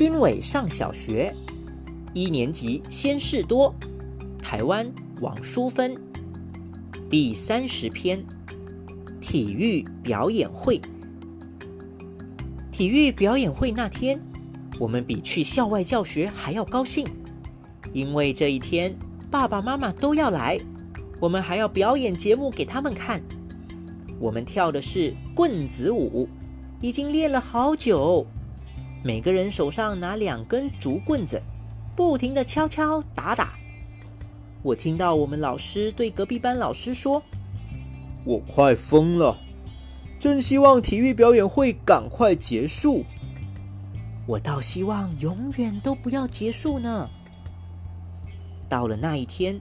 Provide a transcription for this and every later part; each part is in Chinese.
军伟上小学，一年级先事多，台湾王淑芬，第三十篇，体育表演会。体育表演会那天，我们比去校外教学还要高兴，因为这一天爸爸妈妈都要来，我们还要表演节目给他们看。我们跳的是棍子舞，已经练了好久。每个人手上拿两根竹棍子，不停的敲敲打打。我听到我们老师对隔壁班老师说：“我快疯了。”真希望体育表演会赶快结束。我倒希望永远都不要结束呢。到了那一天，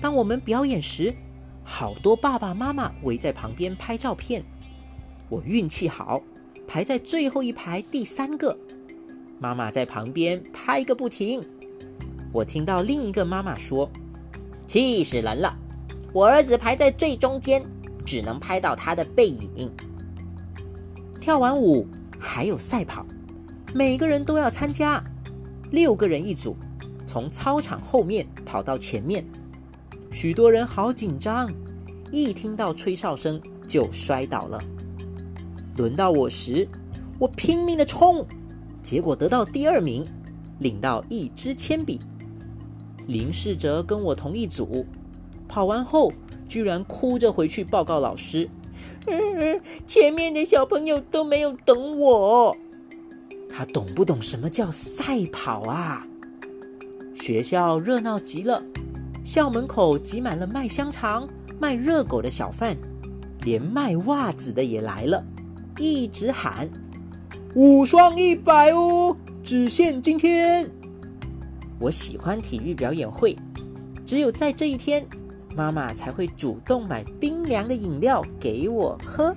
当我们表演时，好多爸爸妈妈围在旁边拍照片。我运气好，排在最后一排第三个。妈妈在旁边拍个不停。我听到另一个妈妈说：“气死人了！我儿子排在最中间。”只能拍到他的背影。跳完舞还有赛跑，每个人都要参加。六个人一组，从操场后面跑到前面。许多人好紧张，一听到吹哨声就摔倒了。轮到我时，我拼命的冲，结果得到第二名，领到一支铅笔。林世哲跟我同一组，跑完后。居然哭着回去报告老师，前面的小朋友都没有等我。他懂不懂什么叫赛跑啊？学校热闹极了，校门口挤满了卖香肠、卖热狗的小贩，连卖袜子的也来了，一直喊：“五双一百哦，只限今天。”我喜欢体育表演会，只有在这一天。妈妈才会主动买冰凉的饮料给我喝。